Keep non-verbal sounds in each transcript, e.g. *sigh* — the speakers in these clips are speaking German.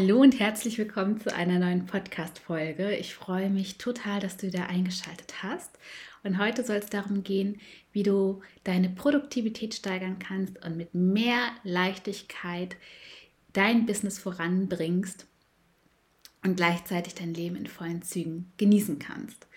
Hallo und herzlich willkommen zu einer neuen Podcast-Folge. Ich freue mich total, dass du wieder eingeschaltet hast. Und heute soll es darum gehen, wie du deine Produktivität steigern kannst und mit mehr Leichtigkeit dein Business voranbringst und gleichzeitig dein Leben in vollen Zügen genießen kannst.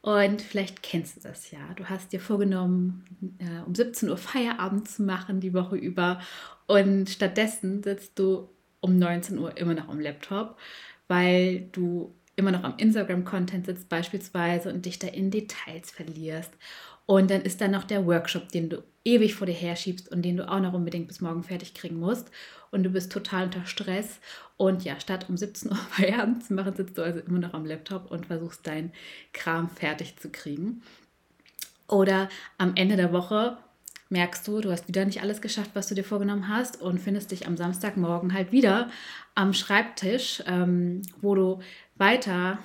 Und vielleicht kennst du das ja. Du hast dir vorgenommen, äh, um 17 Uhr Feierabend zu machen die Woche über und stattdessen sitzt du um 19 Uhr immer noch am Laptop, weil du immer noch am Instagram-Content sitzt beispielsweise und dich da in Details verlierst. Und dann ist da noch der Workshop, den du ewig vor dir herschiebst und den du auch noch unbedingt bis morgen fertig kriegen musst. Und du bist total unter Stress. Und ja, statt um 17 Uhr *laughs* Feierabend zu machen, sitzt du also immer noch am Laptop und versuchst deinen Kram fertig zu kriegen. Oder am Ende der Woche merkst du, du hast wieder nicht alles geschafft, was du dir vorgenommen hast und findest dich am Samstagmorgen halt wieder am Schreibtisch, ähm, wo du weiter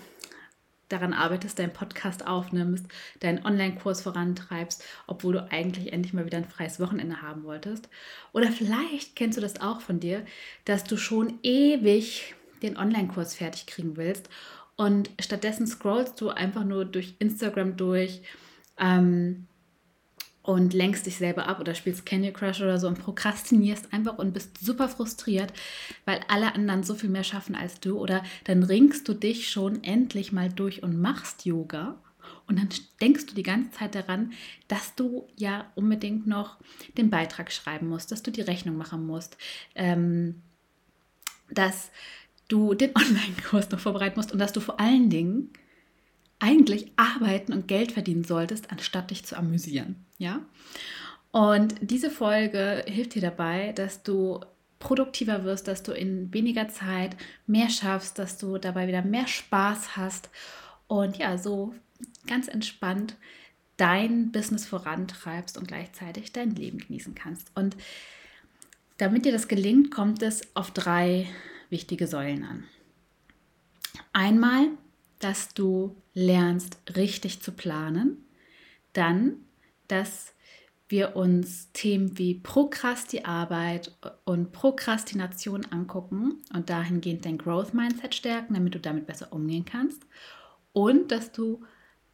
daran arbeitest, deinen Podcast aufnimmst, deinen Online-Kurs vorantreibst, obwohl du eigentlich endlich mal wieder ein freies Wochenende haben wolltest. Oder vielleicht kennst du das auch von dir, dass du schon ewig den Online-Kurs fertig kriegen willst und stattdessen scrollst du einfach nur durch Instagram durch. Ähm, und lenkst dich selber ab oder spielst Candy Crush oder so und prokrastinierst einfach und bist super frustriert, weil alle anderen so viel mehr schaffen als du. Oder dann ringst du dich schon endlich mal durch und machst Yoga. Und dann denkst du die ganze Zeit daran, dass du ja unbedingt noch den Beitrag schreiben musst, dass du die Rechnung machen musst, ähm, dass du den *laughs* Online-Kurs noch vorbereiten musst und dass du vor allen Dingen eigentlich arbeiten und Geld verdienen solltest, anstatt dich zu amüsieren. Ja? Und diese Folge hilft dir dabei, dass du produktiver wirst, dass du in weniger Zeit mehr schaffst, dass du dabei wieder mehr Spaß hast und ja, so ganz entspannt dein Business vorantreibst und gleichzeitig dein Leben genießen kannst. Und damit dir das gelingt, kommt es auf drei wichtige Säulen an. Einmal dass du lernst, richtig zu planen. Dann, dass wir uns Themen wie Prokrasti-Arbeit und Prokrastination angucken und dahingehend dein Growth-Mindset stärken, damit du damit besser umgehen kannst. Und dass du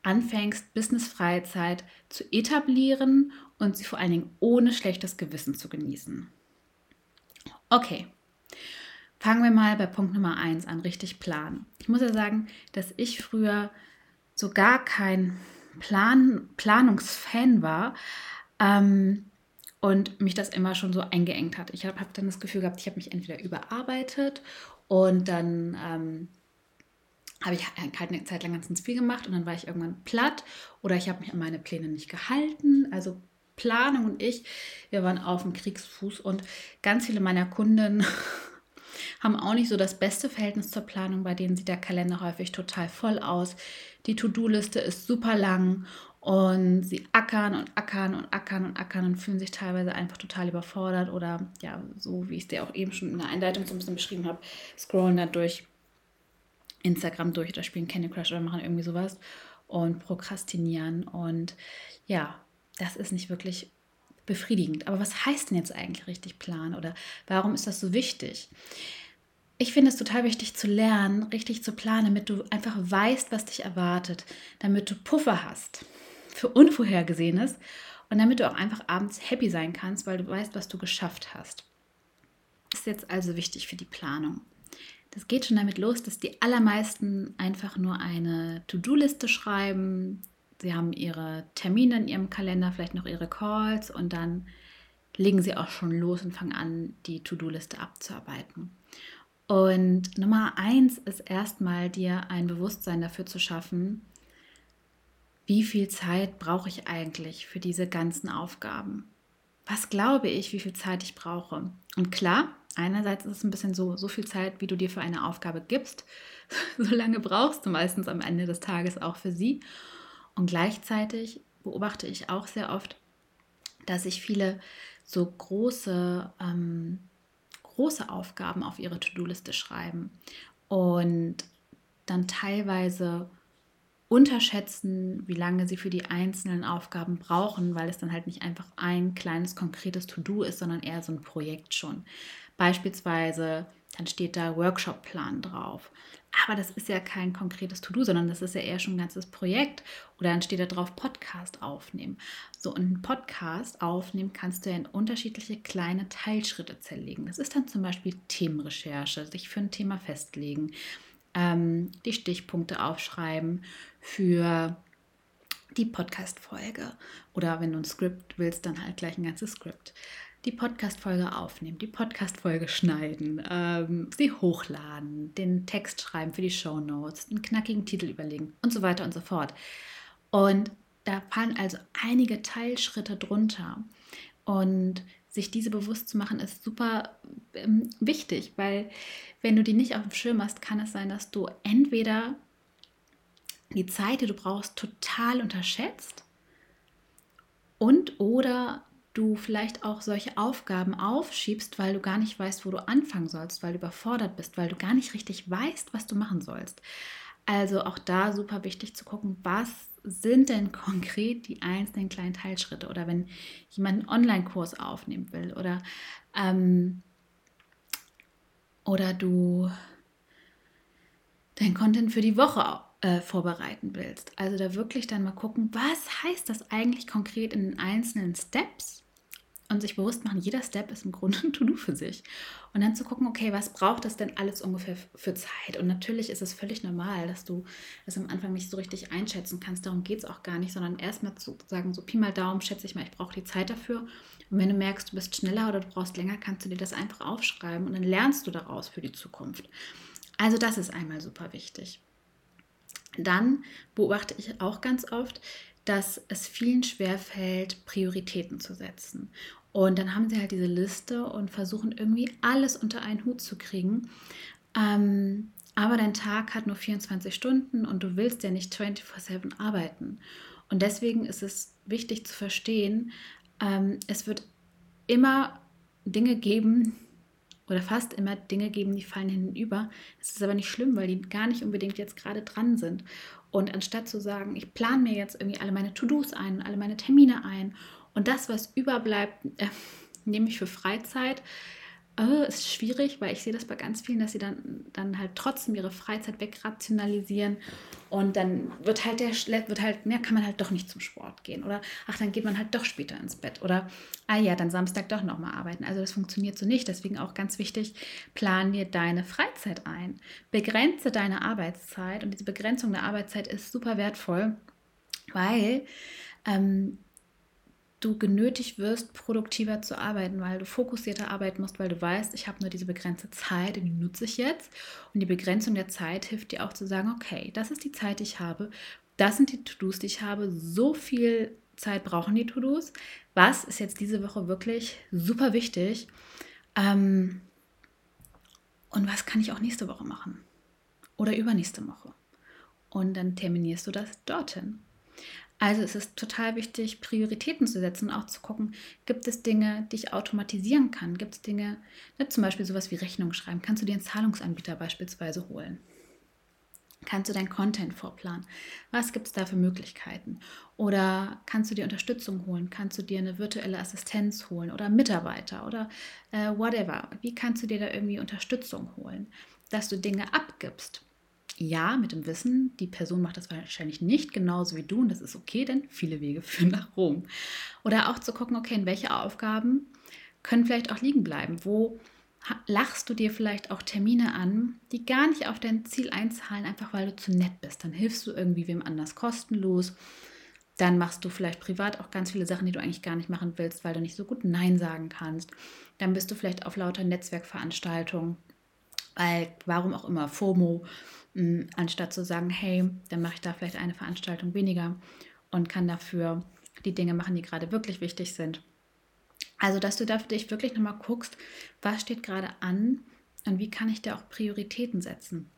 anfängst, Business-Freizeit zu etablieren und sie vor allen Dingen ohne schlechtes Gewissen zu genießen. Okay, Fangen wir mal bei Punkt Nummer 1 an, richtig planen. Ich muss ja sagen, dass ich früher so gar kein Plan, Planungsfan war ähm, und mich das immer schon so eingeengt hat. Ich habe hab dann das Gefühl gehabt, ich habe mich entweder überarbeitet und dann ähm, habe ich halt eine Zeit lang ganz viel gemacht und dann war ich irgendwann platt oder ich habe mich an meine Pläne nicht gehalten. Also Planung und ich, wir waren auf dem Kriegsfuß und ganz viele meiner Kunden *laughs* haben auch nicht so das beste Verhältnis zur Planung, bei denen sieht der Kalender häufig total voll aus. Die To-Do-Liste ist super lang und sie ackern und ackern und ackern und ackern und fühlen sich teilweise einfach total überfordert oder ja, so wie ich es dir auch eben schon in der Einleitung so ein bisschen beschrieben habe, scrollen da durch Instagram durch oder spielen Candy Crush oder machen irgendwie sowas und prokrastinieren und ja, das ist nicht wirklich befriedigend. Aber was heißt denn jetzt eigentlich richtig planen oder warum ist das so wichtig? Ich finde es total wichtig zu lernen, richtig zu planen, damit du einfach weißt, was dich erwartet, damit du Puffer hast für Unvorhergesehenes und damit du auch einfach abends happy sein kannst, weil du weißt, was du geschafft hast. Das ist jetzt also wichtig für die Planung. Das geht schon damit los, dass die allermeisten einfach nur eine To-Do-Liste schreiben. Sie haben ihre Termine in ihrem Kalender, vielleicht noch ihre Calls und dann legen sie auch schon los und fangen an, die To-Do-Liste abzuarbeiten. Und Nummer eins ist erstmal dir ein Bewusstsein dafür zu schaffen, wie viel Zeit brauche ich eigentlich für diese ganzen Aufgaben? Was glaube ich, wie viel Zeit ich brauche? Und klar, einerseits ist es ein bisschen so, so viel Zeit, wie du dir für eine Aufgabe gibst, *laughs* so lange brauchst du meistens am Ende des Tages auch für sie. Und gleichzeitig beobachte ich auch sehr oft, dass sich viele so große, ähm, große Aufgaben auf ihre To-Do-Liste schreiben und dann teilweise unterschätzen, wie lange sie für die einzelnen Aufgaben brauchen, weil es dann halt nicht einfach ein kleines konkretes To-Do ist, sondern eher so ein Projekt schon. Beispielsweise, dann steht da Workshop-Plan drauf. Aber das ist ja kein konkretes To-Do, sondern das ist ja eher schon ein ganzes Projekt. Oder dann steht da drauf Podcast aufnehmen. So, und einen Podcast aufnehmen kannst du ja in unterschiedliche kleine Teilschritte zerlegen. Das ist dann zum Beispiel Themenrecherche, sich für ein Thema festlegen, ähm, die Stichpunkte aufschreiben für die Podcast-Folge. Oder wenn du ein Skript willst, dann halt gleich ein ganzes Skript die Podcast-Folge aufnehmen, die Podcast-Folge schneiden, ähm, sie hochladen, den Text schreiben für die Show Notes, einen knackigen Titel überlegen und so weiter und so fort. Und da fallen also einige Teilschritte drunter. Und sich diese bewusst zu machen, ist super ähm, wichtig, weil wenn du die nicht auf dem Schirm hast, kann es sein, dass du entweder die Zeit, die du brauchst, total unterschätzt und oder du vielleicht auch solche Aufgaben aufschiebst, weil du gar nicht weißt, wo du anfangen sollst, weil du überfordert bist, weil du gar nicht richtig weißt, was du machen sollst. Also auch da super wichtig zu gucken, was sind denn konkret die einzelnen kleinen Teilschritte oder wenn jemand einen Online-Kurs aufnehmen will oder, ähm, oder du dein Content für die Woche äh, vorbereiten willst. Also da wirklich dann mal gucken, was heißt das eigentlich konkret in den einzelnen Steps und sich bewusst machen, jeder Step ist im Grunde ein To-Do für sich. Und dann zu gucken, okay, was braucht das denn alles ungefähr für Zeit? Und natürlich ist es völlig normal, dass du es am Anfang nicht so richtig einschätzen kannst. Darum geht es auch gar nicht, sondern erstmal zu sagen, so Pi mal Daumen, schätze ich mal, ich brauche die Zeit dafür. Und wenn du merkst, du bist schneller oder du brauchst länger, kannst du dir das einfach aufschreiben und dann lernst du daraus für die Zukunft. Also das ist einmal super wichtig. Dann beobachte ich auch ganz oft, dass es vielen schwerfällt, Prioritäten zu setzen. Und dann haben sie halt diese Liste und versuchen irgendwie alles unter einen Hut zu kriegen. Ähm, aber dein Tag hat nur 24 Stunden und du willst ja nicht 24/7 arbeiten. Und deswegen ist es wichtig zu verstehen, ähm, es wird immer Dinge geben, oder fast immer Dinge geben, die fallen hinüber. Das ist aber nicht schlimm, weil die gar nicht unbedingt jetzt gerade dran sind. Und anstatt zu sagen, ich plane mir jetzt irgendwie alle meine To-Dos ein, alle meine Termine ein und das, was überbleibt, äh, nehme ich für Freizeit, äh, ist schwierig, weil ich sehe das bei ganz vielen, dass sie dann, dann halt trotzdem ihre Freizeit wegrationalisieren und dann wird halt der wird halt, mehr kann man halt doch nicht zum Sport gehen oder ach, dann geht man halt doch später ins Bett oder ah ja, dann Samstag doch nochmal arbeiten. Also das funktioniert so nicht. Deswegen auch ganz wichtig, plan dir deine Freizeit ein. Begrenze deine Arbeitszeit und diese Begrenzung der Arbeitszeit ist super wertvoll, weil ähm, du genötigt wirst, produktiver zu arbeiten, weil du fokussierter arbeiten musst, weil du weißt, ich habe nur diese begrenzte Zeit und die nutze ich jetzt. Und die Begrenzung der Zeit hilft dir auch zu sagen, okay, das ist die Zeit, die ich habe, das sind die To-Dos, die ich habe, so viel Zeit brauchen die To-Dos. Was ist jetzt diese Woche wirklich super wichtig? Ähm, und was kann ich auch nächste Woche machen? Oder übernächste Woche? Und dann terminierst du das dorthin. Also es ist total wichtig, Prioritäten zu setzen und auch zu gucken, gibt es Dinge, die ich automatisieren kann? Gibt es Dinge, ne, zum Beispiel sowas wie Rechnung schreiben? Kannst du dir einen Zahlungsanbieter beispielsweise holen? Kannst du dein Content vorplanen? Was gibt es da für Möglichkeiten? Oder kannst du dir Unterstützung holen? Kannst du dir eine virtuelle Assistenz holen oder Mitarbeiter oder äh, whatever? Wie kannst du dir da irgendwie Unterstützung holen, dass du Dinge abgibst? Ja, mit dem Wissen, die Person macht das wahrscheinlich nicht genauso wie du und das ist okay, denn viele Wege *laughs* führen nach Rom. Oder auch zu gucken, okay, in welche Aufgaben können vielleicht auch liegen bleiben? Wo lachst du dir vielleicht auch Termine an, die gar nicht auf dein Ziel einzahlen, einfach weil du zu nett bist? Dann hilfst du irgendwie wem anders kostenlos. Dann machst du vielleicht privat auch ganz viele Sachen, die du eigentlich gar nicht machen willst, weil du nicht so gut Nein sagen kannst. Dann bist du vielleicht auf lauter Netzwerkveranstaltungen, weil warum auch immer, FOMO Mm, anstatt zu sagen, hey, dann mache ich da vielleicht eine Veranstaltung weniger und kann dafür die Dinge machen, die gerade wirklich wichtig sind. Also, dass du da für dich wirklich nochmal guckst, was steht gerade an und wie kann ich da auch Prioritäten setzen.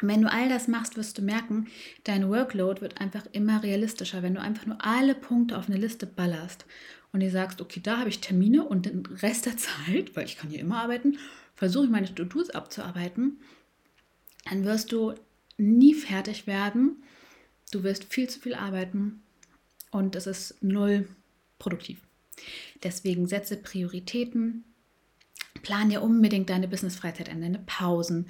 Wenn du all das machst, wirst du merken, dein Workload wird einfach immer realistischer, wenn du einfach nur alle Punkte auf eine Liste ballerst und dir sagst, okay, da habe ich Termine und den Rest der *laughs* Zeit, weil ich kann hier immer arbeiten, versuche ich meine To-Dos abzuarbeiten, dann wirst du nie fertig werden. Du wirst viel zu viel arbeiten und es ist null produktiv. Deswegen setze Prioritäten, plan dir unbedingt deine Business-Freizeit an, deine Pausen,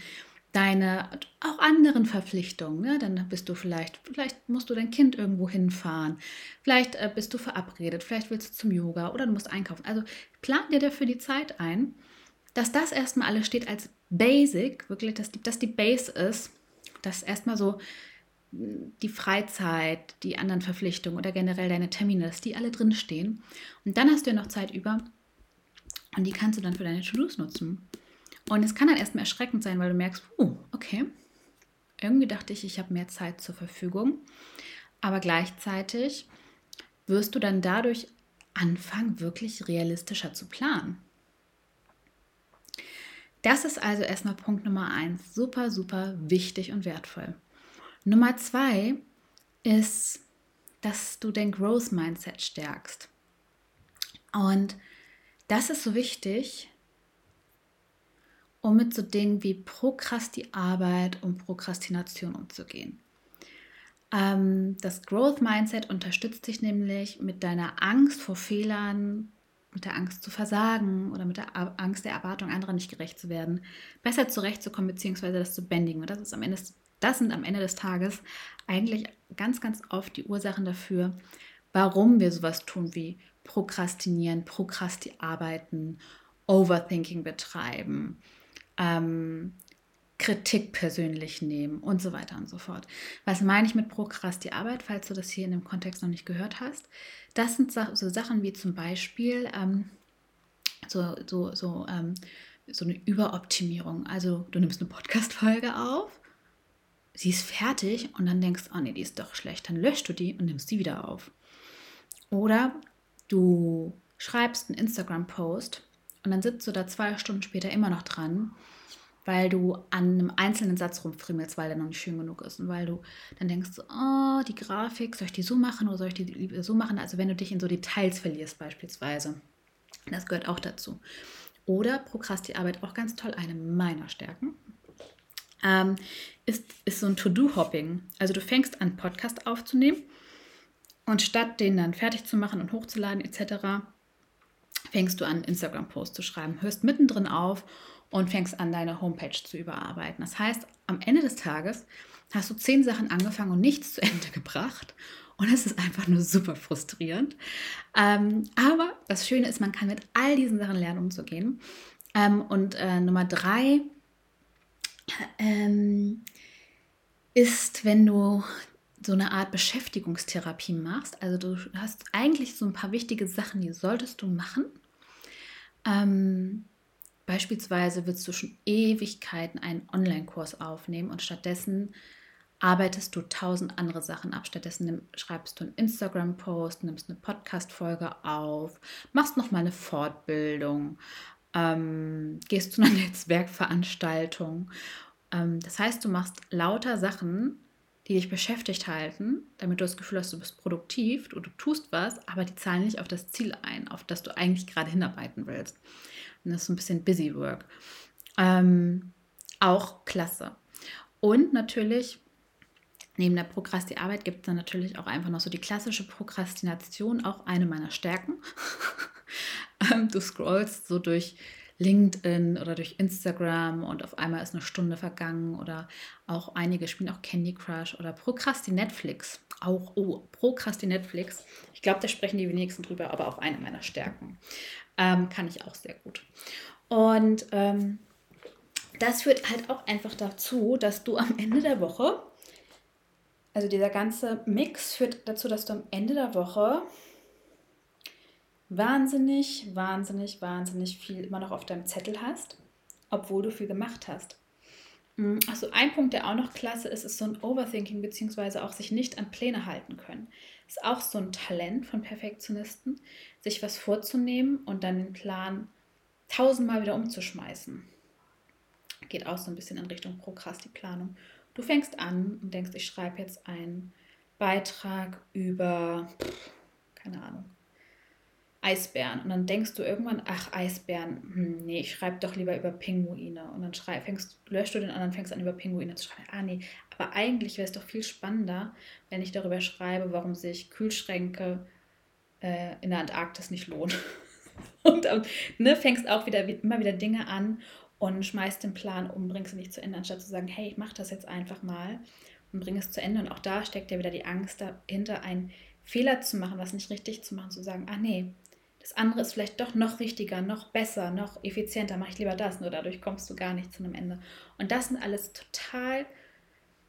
deine auch anderen Verpflichtungen. Ne? Dann bist du vielleicht, vielleicht musst du dein Kind irgendwo hinfahren, vielleicht äh, bist du verabredet, vielleicht willst du zum Yoga oder du musst einkaufen. Also plan dir dafür die Zeit ein, dass das erstmal alles steht als Basic, wirklich, dass die, dass die Base ist, dass erstmal so die Freizeit, die anderen Verpflichtungen oder generell deine Termine, dass die alle drinstehen. Und dann hast du ja noch Zeit über und die kannst du dann für deine To-Dos nutzen. Und es kann dann erstmal erschreckend sein, weil du merkst, uh, okay, irgendwie dachte ich, ich habe mehr Zeit zur Verfügung. Aber gleichzeitig wirst du dann dadurch anfangen, wirklich realistischer zu planen. Das ist also erstmal Punkt Nummer eins. Super, super wichtig und wertvoll. Nummer zwei ist, dass du dein Growth Mindset stärkst. Und das ist so wichtig, um mit so Dingen wie Prokrasti-Arbeit und Prokrastination umzugehen. Ähm, das Growth Mindset unterstützt dich nämlich mit deiner Angst vor Fehlern, mit der Angst zu versagen oder mit der Angst der Erwartung anderer nicht gerecht zu werden, besser zurechtzukommen bzw. das zu bändigen. Und das, ist am Ende, das sind am Ende des Tages eigentlich ganz, ganz oft die Ursachen dafür, warum wir sowas tun wie Prokrastinieren, Prokrasti arbeiten, Overthinking betreiben, ähm, Kritik persönlich nehmen und so weiter und so fort. Was meine ich mit Prokrasti-Arbeit, falls du das hier in dem Kontext noch nicht gehört hast? Das sind so Sachen wie zum Beispiel ähm, so, so, so, ähm, so eine Überoptimierung. Also du nimmst eine Podcast-Folge auf, sie ist fertig und dann denkst, oh nee, die ist doch schlecht. Dann löscht du die und nimmst sie wieder auf. Oder du schreibst einen Instagram-Post und dann sitzt du da zwei Stunden später immer noch dran weil du an einem einzelnen Satz rumfrimmelst, weil der noch nicht schön genug ist und weil du dann denkst, oh, die Grafik, soll ich die so machen oder soll ich die so machen? Also wenn du dich in so Details verlierst beispielsweise. Das gehört auch dazu. Oder Prokrasti-Arbeit, auch ganz toll, eine meiner Stärken, ähm, ist, ist so ein To-Do-Hopping. Also du fängst an, Podcast aufzunehmen und statt den dann fertig zu machen und hochzuladen etc., fängst du an, Instagram-Post zu schreiben, hörst mittendrin auf und fängst an, deine Homepage zu überarbeiten. Das heißt, am Ende des Tages hast du zehn Sachen angefangen und nichts zu Ende *laughs* gebracht. Und es ist einfach nur super frustrierend. Ähm, aber das Schöne ist, man kann mit all diesen Sachen lernen, umzugehen. Ähm, und äh, Nummer drei ähm, ist, wenn du so eine Art Beschäftigungstherapie machst. Also du hast eigentlich so ein paar wichtige Sachen, die solltest du machen. Ähm, Beispielsweise willst du schon Ewigkeiten einen Online-Kurs aufnehmen und stattdessen arbeitest du tausend andere Sachen ab. Stattdessen schreibst du einen Instagram-Post, nimmst eine Podcast-Folge auf, machst nochmal eine Fortbildung, ähm, gehst zu einer *laughs* Netzwerkveranstaltung. Ähm, das heißt, du machst lauter Sachen, die dich beschäftigt halten, damit du das Gefühl hast, du bist produktiv, du, du tust was, aber die zahlen nicht auf das Ziel ein, auf das du eigentlich gerade hinarbeiten willst. Und das ist so ein bisschen Busy Work. Ähm, auch klasse. Und natürlich, neben der Prokrasti-Arbeit gibt es dann natürlich auch einfach noch so die klassische Prokrastination, auch eine meiner Stärken. *laughs* Ähm, du scrollst so durch LinkedIn oder durch Instagram und auf einmal ist eine Stunde vergangen oder auch einige spielen auch Candy Crush oder Prokrasti Netflix. Auch, oh, Prokrasti Netflix. Ich glaube, da sprechen die wenigsten drüber, aber auch eine meiner Stärken. Ähm, kann ich auch sehr gut. Und ähm, das führt halt auch einfach dazu, dass du am Ende der Woche, also dieser ganze Mix führt dazu, dass du am Ende der Woche wahnsinnig, wahnsinnig, wahnsinnig viel immer noch auf deinem Zettel hast, obwohl du viel gemacht hast. Also ein Punkt, der auch noch klasse ist, ist so ein Overthinking, beziehungsweise auch sich nicht an Pläne halten können. Ist auch so ein Talent von Perfektionisten, sich was vorzunehmen und dann den Plan tausendmal wieder umzuschmeißen. Geht auch so ein bisschen in Richtung Prokrastiplanung. du fängst an und denkst, ich schreibe jetzt einen Beitrag über, keine Ahnung, Eisbären. Und dann denkst du irgendwann, ach, Eisbären, hm, nee, ich schreibe doch lieber über Pinguine. Und dann schreib, fängst, löscht du den anderen, fängst an, über Pinguine zu schreiben. Ah, nee, aber eigentlich wäre es doch viel spannender, wenn ich darüber schreibe, warum sich Kühlschränke äh, in der Antarktis nicht lohnen. *laughs* und ne, fängst auch wieder immer wieder Dinge an und schmeißt den Plan um, bringst ihn nicht zu Ende, anstatt zu sagen, hey, ich mache das jetzt einfach mal und bringe es zu Ende. Und auch da steckt ja wieder die Angst dahinter, einen Fehler zu machen, was nicht richtig zu machen, zu sagen, ah nee, das andere ist vielleicht doch noch richtiger, noch besser, noch effizienter, mache ich lieber das, nur dadurch kommst du gar nicht zu einem Ende. Und das sind alles total,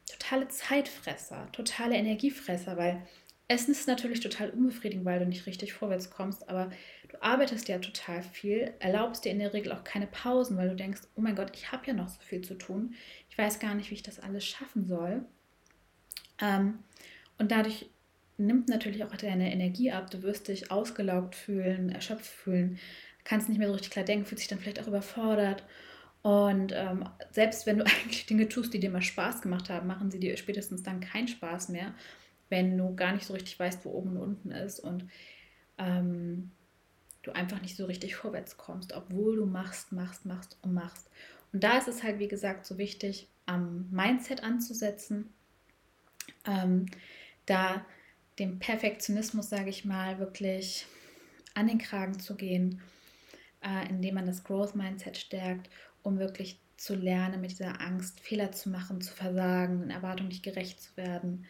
totale Zeitfresser, totale Energiefresser, weil Essen ist natürlich total unbefriedigend, weil du nicht richtig vorwärts kommst, aber du arbeitest ja total viel, erlaubst dir in der Regel auch keine Pausen, weil du denkst, oh mein Gott, ich habe ja noch so viel zu tun, ich weiß gar nicht, wie ich das alles schaffen soll. Ähm, und dadurch nimmt natürlich auch deine Energie ab. Du wirst dich ausgelaugt fühlen, erschöpft fühlen, kannst nicht mehr so richtig klar denken, fühlst dich dann vielleicht auch überfordert. Und ähm, selbst wenn du *laughs* eigentlich Dinge tust, die dir mal Spaß gemacht haben, machen sie dir spätestens dann keinen Spaß mehr, wenn du gar nicht so richtig weißt, wo oben und unten ist und ähm, du einfach nicht so richtig vorwärts kommst, obwohl du machst, machst, machst und machst. Und da ist es halt, wie gesagt, so wichtig, am Mindset anzusetzen, ähm, da dem Perfektionismus, sage ich mal, wirklich an den Kragen zu gehen, äh, indem man das Growth Mindset stärkt, um wirklich zu lernen, mit dieser Angst Fehler zu machen, zu versagen, in Erwartungen nicht gerecht zu werden,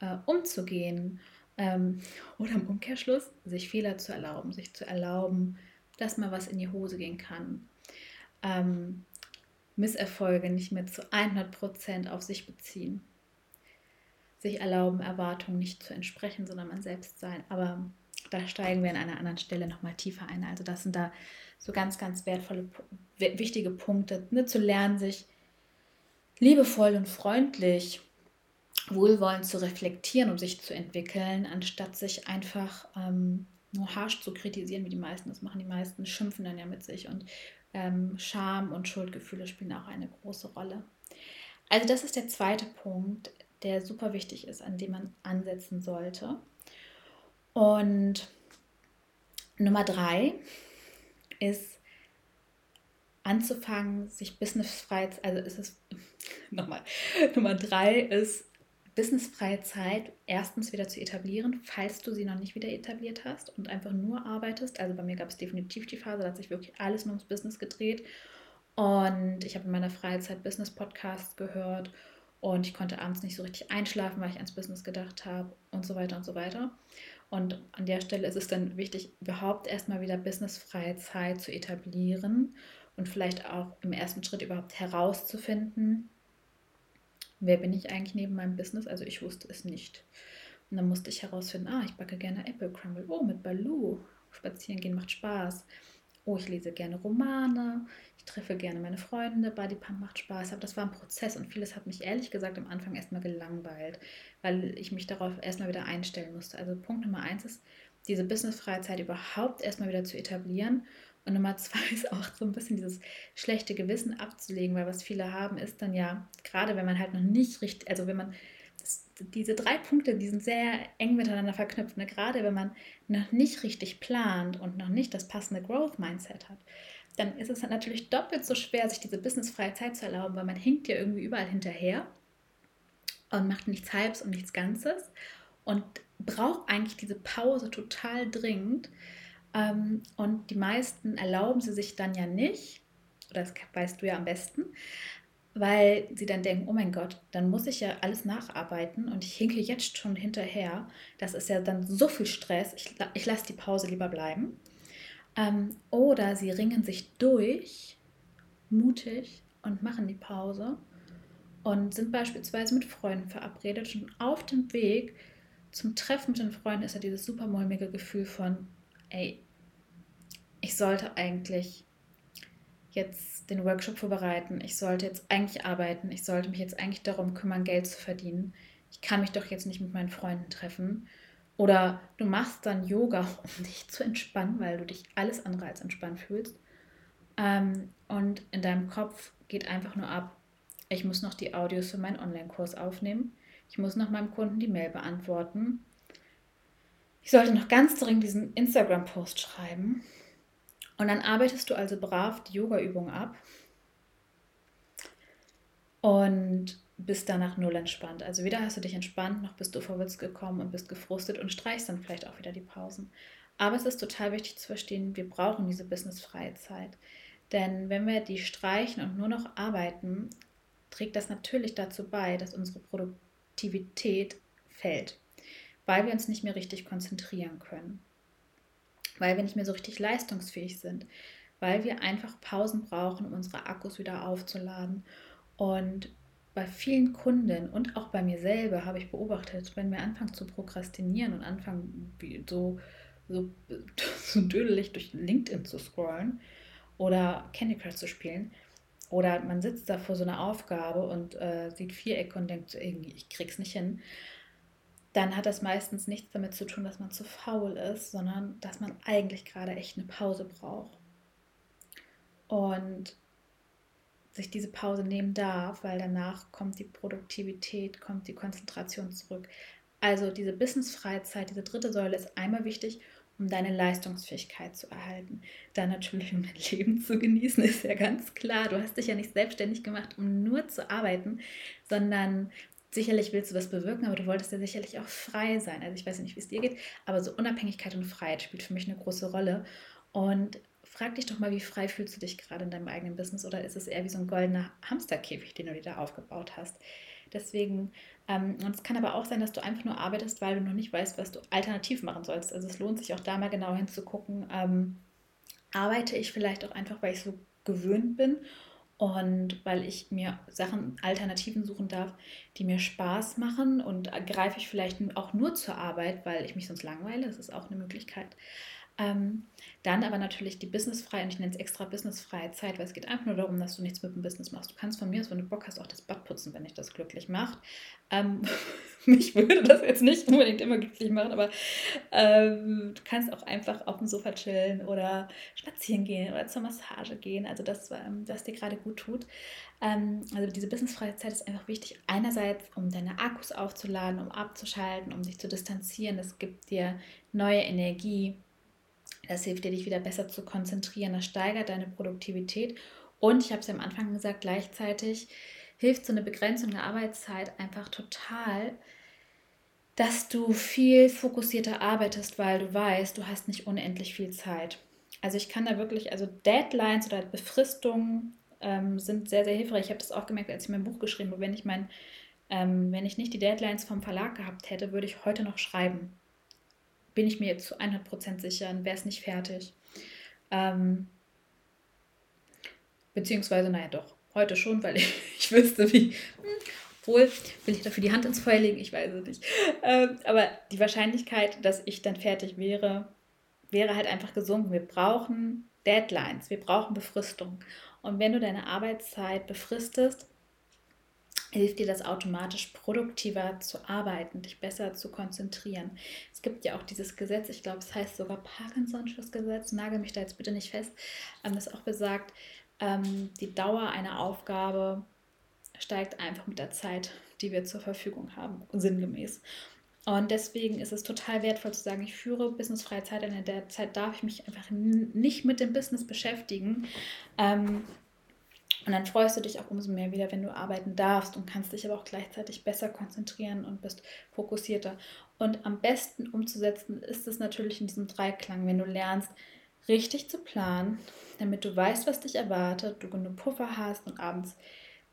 äh, umzugehen ähm, oder im Umkehrschluss sich Fehler zu erlauben, sich zu erlauben, dass mal was in die Hose gehen kann. Ähm, Misserfolge nicht mehr zu 100% auf sich beziehen sich erlauben, Erwartungen nicht zu entsprechen, sondern man selbst sein. Aber da steigen wir an einer anderen Stelle nochmal tiefer ein. Also das sind da so ganz, ganz wertvolle, wichtige Punkte, ne, zu lernen, sich liebevoll und freundlich, wohlwollend zu reflektieren, um sich zu entwickeln, anstatt sich einfach ähm, nur harsch zu kritisieren, wie die meisten das machen. Die meisten schimpfen dann ja mit sich und ähm, Scham und Schuldgefühle spielen auch eine große Rolle. Also das ist der zweite Punkt, der super wichtig ist, an dem man ansetzen sollte. Und Nummer drei ist anzufangen, sich businessfrei, also ist es *laughs* nochmal, Nummer drei ist businessfreie Zeit erstens wieder zu etablieren, falls du sie noch nicht wieder etabliert hast und einfach nur arbeitest. Also bei mir gab es definitiv die Phase, da hat sich wirklich alles nur ums Business gedreht. Und ich habe in meiner Freizeit Business-Podcasts gehört und ich konnte abends nicht so richtig einschlafen, weil ich ans Business gedacht habe und so weiter und so weiter. Und an der Stelle ist es dann wichtig, überhaupt erstmal wieder businessfreie Zeit zu etablieren und vielleicht auch im ersten Schritt überhaupt herauszufinden, wer bin ich eigentlich neben meinem Business? Also ich wusste es nicht. Und dann musste ich herausfinden, ah, ich backe gerne Apple Crumble. Oh, mit Baloo. Spazieren gehen macht Spaß. Oh, ich lese gerne Romane treffe gerne meine Freunde, Bodypump macht Spaß, aber das war ein Prozess und vieles hat mich ehrlich gesagt am Anfang erstmal gelangweilt, weil ich mich darauf erstmal wieder einstellen musste. Also Punkt Nummer eins ist, diese Business-Freizeit überhaupt erstmal wieder zu etablieren. Und Nummer zwei *laughs* ist auch so ein bisschen dieses schlechte Gewissen abzulegen, weil was viele haben, ist dann ja, gerade wenn man halt noch nicht richtig, also wenn man diese drei Punkte, die sind sehr eng miteinander verknüpft. Ne? Gerade wenn man noch nicht richtig plant und noch nicht das passende Growth-Mindset hat, dann ist es natürlich doppelt so schwer, sich diese businessfreie Zeit zu erlauben, weil man hinkt ja irgendwie überall hinterher und macht nichts Halbs und nichts Ganzes und braucht eigentlich diese Pause total dringend. Ähm, und die meisten erlauben sie sich dann ja nicht, oder das weißt du ja am besten, weil sie dann denken, oh mein Gott, dann muss ich ja alles nacharbeiten und ich hinke jetzt schon hinterher. Das ist ja dann so viel Stress, ich, ich lasse die Pause lieber bleiben. Ähm, oder sie ringen sich durch, mutig und machen die Pause und sind beispielsweise mit Freunden verabredet. Und auf dem Weg zum Treffen mit den Freunden ist ja dieses super mulmige Gefühl von, ey, ich sollte eigentlich jetzt den Workshop vorbereiten, ich sollte jetzt eigentlich arbeiten, ich sollte mich jetzt eigentlich darum kümmern, Geld zu verdienen. Ich kann mich doch jetzt nicht mit meinen Freunden treffen. Oder du machst dann Yoga, *laughs* um dich zu entspannen, weil du dich alles andere als entspannt fühlst. Ähm, und in deinem Kopf geht einfach nur ab, ich muss noch die Audios für meinen Online-Kurs aufnehmen, ich muss noch meinem Kunden die Mail beantworten, ich sollte noch ganz dringend diesen Instagram-Post schreiben. Und dann arbeitest du also brav die Yoga-Übung ab und bist danach null entspannt. Also weder hast du dich entspannt, noch bist du vorwärts gekommen und bist gefrustet und streichst dann vielleicht auch wieder die Pausen. Aber es ist total wichtig zu verstehen, wir brauchen diese businessfreie Zeit. Denn wenn wir die streichen und nur noch arbeiten, trägt das natürlich dazu bei, dass unsere Produktivität fällt, weil wir uns nicht mehr richtig konzentrieren können, weil wir nicht mehr so richtig leistungsfähig sind, weil wir einfach Pausen brauchen, um unsere Akkus wieder aufzuladen. Und bei vielen Kunden und auch bei mir selber habe ich beobachtet, wenn wir anfangen zu prokrastinieren und anfangen so, so, *laughs* so dödelig durch LinkedIn zu scrollen oder Candy Crush zu spielen, oder man sitzt da vor so einer Aufgabe und äh, sieht Vierecke und denkt, irgendwie, ich krieg's nicht hin, dann hat das meistens nichts damit zu tun, dass man zu faul ist, sondern dass man eigentlich gerade echt eine Pause braucht. Und sich diese Pause nehmen darf, weil danach kommt die Produktivität, kommt die Konzentration zurück. Also diese Business-Freizeit, diese dritte Säule ist einmal wichtig, um deine Leistungsfähigkeit zu erhalten. Dann natürlich, um dein *laughs* Leben zu genießen, ist ja ganz klar. Du hast dich ja nicht selbstständig gemacht, um nur zu arbeiten, sondern sicherlich willst du was bewirken, aber du wolltest ja sicherlich auch frei sein. Also ich weiß nicht, wie es dir geht, aber so Unabhängigkeit und Freiheit spielt für mich eine große Rolle. Und frag dich doch mal, wie frei fühlst du dich gerade in deinem eigenen Business oder ist es eher wie so ein goldener Hamsterkäfig, den du dir da aufgebaut hast? Deswegen, ähm, und es kann aber auch sein, dass du einfach nur arbeitest, weil du noch nicht weißt, was du alternativ machen sollst. Also es lohnt sich auch da mal genau hinzugucken, ähm, arbeite ich vielleicht auch einfach, weil ich so gewöhnt bin und weil ich mir Sachen, Alternativen suchen darf, die mir Spaß machen und greife ich vielleicht auch nur zur Arbeit, weil ich mich sonst langweile. Das ist auch eine Möglichkeit. Ähm, dann aber natürlich die businessfreie, und ich nenne es extra businessfreie Zeit, weil es geht einfach nur darum, dass du nichts mit dem Business machst. Du kannst von mir aus, wenn du Bock hast, auch das Bad putzen, wenn dich das glücklich macht. Ähm, *laughs* mich würde das jetzt nicht unbedingt immer glücklich machen, aber ähm, du kannst auch einfach auf dem Sofa chillen oder spazieren gehen oder zur Massage gehen, also das, ähm, was dir gerade gut tut. Ähm, also diese businessfreie Zeit ist einfach wichtig, einerseits, um deine Akkus aufzuladen, um abzuschalten, um dich zu distanzieren. Das gibt dir neue Energie das hilft dir, dich wieder besser zu konzentrieren. Das steigert deine Produktivität. Und ich habe es ja am Anfang gesagt, gleichzeitig hilft so eine Begrenzung der Arbeitszeit einfach total, dass du viel fokussierter arbeitest, weil du weißt, du hast nicht unendlich viel Zeit. Also ich kann da wirklich, also Deadlines oder Befristungen ähm, sind sehr, sehr hilfreich. Ich habe das auch gemerkt, als ich mein Buch geschrieben habe. Wenn ich mein, ähm, wenn ich nicht die Deadlines vom Verlag gehabt hätte, würde ich heute noch schreiben bin ich mir jetzt zu 100% sicher, wäre es nicht fertig. Ähm, beziehungsweise, naja, doch, heute schon, weil ich, *laughs* ich wüsste, wie. Obwohl, will ich dafür die Hand ins Feuer legen? Ich weiß es nicht. Ähm, aber die Wahrscheinlichkeit, dass ich dann fertig wäre, wäre halt einfach gesunken. Wir brauchen Deadlines, wir brauchen Befristung. Und wenn du deine Arbeitszeit befristest, hilft dir das automatisch produktiver zu arbeiten, dich besser zu konzentrieren. Es gibt ja auch dieses Gesetz, ich glaube, es heißt sogar Parkinson'sches Gesetz, nagel mich da jetzt bitte nicht fest, ähm, das auch besagt, ähm, die Dauer einer Aufgabe steigt einfach mit der Zeit, die wir zur Verfügung haben, sinngemäß. Und deswegen ist es total wertvoll zu sagen, ich führe businessfreie Zeit, in der Zeit darf ich mich einfach nicht mit dem Business beschäftigen. Und dann freust du dich auch umso mehr wieder, wenn du arbeiten darfst und kannst dich aber auch gleichzeitig besser konzentrieren und bist fokussierter. Und am besten umzusetzen ist es natürlich in diesem Dreiklang, wenn du lernst, richtig zu planen, damit du weißt, was dich erwartet, du genug Puffer hast und abends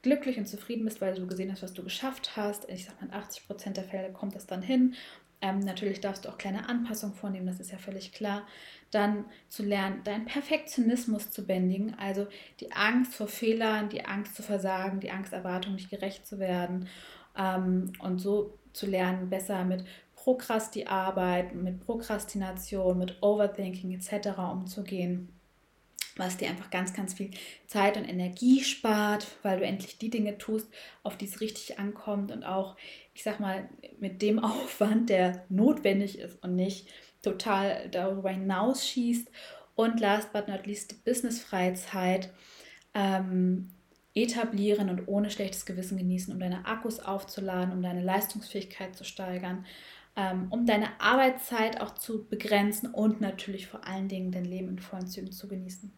glücklich und zufrieden bist, weil du gesehen hast, was du geschafft hast. Ich sag mal, in 80 Prozent der Fälle kommt das dann hin. Ähm, natürlich darfst du auch kleine Anpassungen vornehmen, das ist ja völlig klar dann zu lernen, deinen Perfektionismus zu bändigen, also die Angst vor Fehlern, die Angst zu versagen, die Angst, Erwartungen nicht gerecht zu werden ähm, und so zu lernen, besser mit Prokrasti-Arbeit, mit Prokrastination, mit Overthinking etc. umzugehen was dir einfach ganz, ganz viel Zeit und Energie spart, weil du endlich die Dinge tust, auf die es richtig ankommt und auch, ich sag mal, mit dem *laughs* Aufwand, der notwendig ist und nicht total darüber hinausschießt. Und last but not least, die businessfreie Zeit. Ähm, etablieren und ohne schlechtes Gewissen genießen, um deine Akkus aufzuladen, um deine Leistungsfähigkeit zu steigern, ähm, um deine Arbeitszeit auch zu begrenzen und natürlich vor allen Dingen dein Leben in vollen Zügen zu genießen.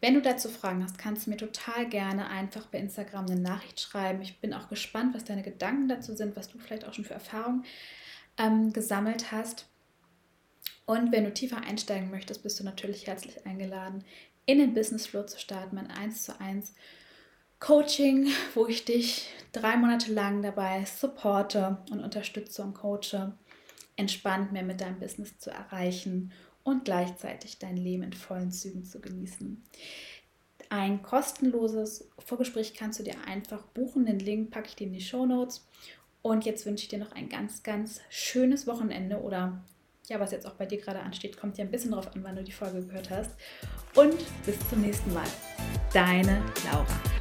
Wenn du dazu Fragen hast, kannst du mir total gerne einfach bei Instagram eine Nachricht schreiben. Ich bin auch gespannt, was deine Gedanken dazu sind, was du vielleicht auch schon für Erfahrungen ähm, gesammelt hast. Und wenn du tiefer einsteigen möchtest, bist du natürlich herzlich eingeladen, in den Business Flow zu starten, mein 1 zu 1 Coaching, *laughs* wo ich dich drei Monate lang dabei supporte und unterstütze und coache, entspannt mehr mit deinem Business zu erreichen und gleichzeitig dein Leben in vollen Zügen zu genießen. Ein kostenloses Vorgespräch kannst du dir einfach buchen. Den Link packe ich dir in die Show Notes. Und jetzt wünsche ich dir noch ein ganz, ganz schönes Wochenende oder ja, was jetzt auch bei dir gerade ansteht, kommt ja ein bisschen darauf an, wann du die Folge gehört hast. Und bis zum nächsten Mal. Deine Laura.